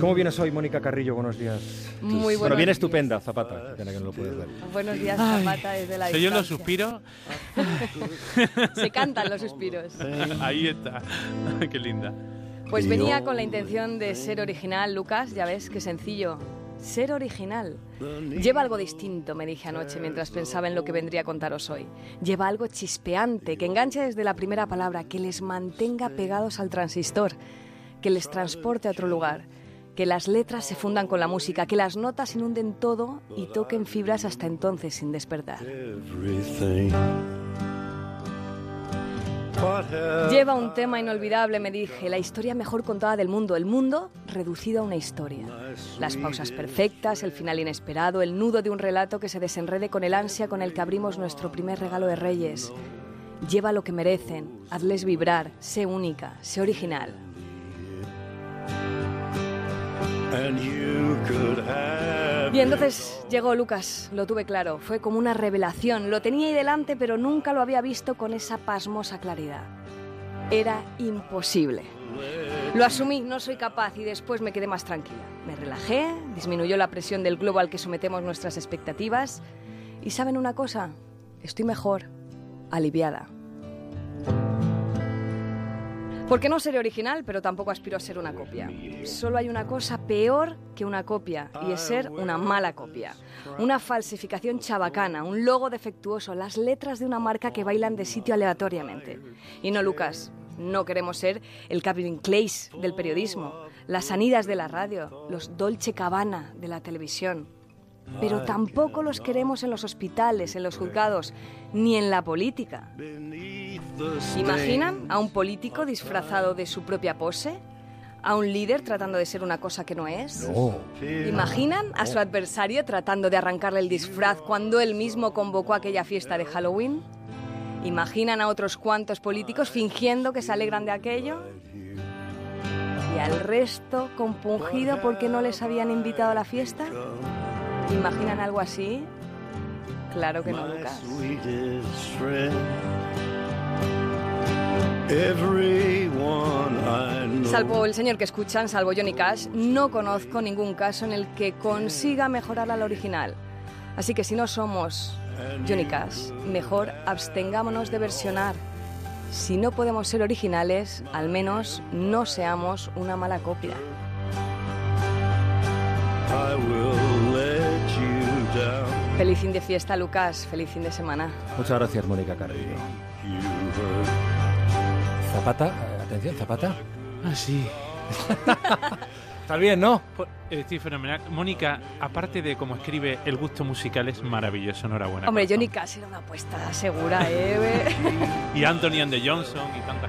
¿Cómo vienes hoy, Mónica Carrillo? Buenos días. Muy Bueno, buenos viene estupenda, Zapata. Que no lo puedes ver. Buenos días, Zapata, desde la ¿Se oyen los suspiros? Se cantan los suspiros. Ahí está. Qué linda. Pues venía con la intención de ser original, Lucas, ya ves, qué sencillo. Ser original. Lleva algo distinto, me dije anoche mientras pensaba en lo que vendría a contaros hoy. Lleva algo chispeante, que enganche desde la primera palabra, que les mantenga pegados al transistor, que les transporte a otro lugar, que las letras se fundan con la música, que las notas inunden todo y toquen fibras hasta entonces sin despertar. Lleva un tema inolvidable, me dije, la historia mejor contada del mundo, el mundo reducido a una historia. Las pausas perfectas, el final inesperado, el nudo de un relato que se desenrede con el ansia con el que abrimos nuestro primer regalo de Reyes. Lleva lo que merecen, hazles vibrar, sé única, sé original. Y entonces llegó Lucas, lo tuve claro, fue como una revelación, lo tenía ahí delante pero nunca lo había visto con esa pasmosa claridad. Era imposible. Lo asumí, no soy capaz y después me quedé más tranquila. Me relajé, disminuyó la presión del globo al que sometemos nuestras expectativas y ¿saben una cosa? Estoy mejor, aliviada. Porque no seré original, pero tampoco aspiro a ser una copia. Solo hay una cosa peor que una copia, y es ser una mala copia. Una falsificación chabacana, un logo defectuoso, las letras de una marca que bailan de sitio aleatoriamente. Y no, Lucas, no queremos ser el Calvin Klein del periodismo, las Anidas de la radio, los Dolce Cabana de la televisión. Pero tampoco los queremos en los hospitales, en los juzgados, ni en la política. ¿Imaginan a un político disfrazado de su propia pose? ¿A un líder tratando de ser una cosa que no es? ¿Imaginan a su adversario tratando de arrancarle el disfraz cuando él mismo convocó aquella fiesta de Halloween? ¿Imaginan a otros cuantos políticos fingiendo que se alegran de aquello? ¿Y al resto compungido porque no les habían invitado a la fiesta? ¿Imaginan algo así? Claro que no, Lucas. Salvo el señor que escuchan, salvo Johnny Cash, no conozco ningún caso en el que consiga mejorar al original. Así que si no somos Johnny Cash, mejor abstengámonos de versionar. Si no podemos ser originales, al menos no seamos una mala copia. I will. Feliz fin de fiesta, Lucas. Feliz fin de semana. Muchas gracias, Mónica Carrillo. Zapata, eh, atención, Zapata. Ah, sí. ¿Estás bien, no? Po- eh, Estoy fenomenal. Mónica, aparte de cómo escribe, el gusto musical es maravilloso. Enhorabuena. Hombre. Johnny Cash era una apuesta segura, ¿eh? Y Anthony and the Johnson y tanta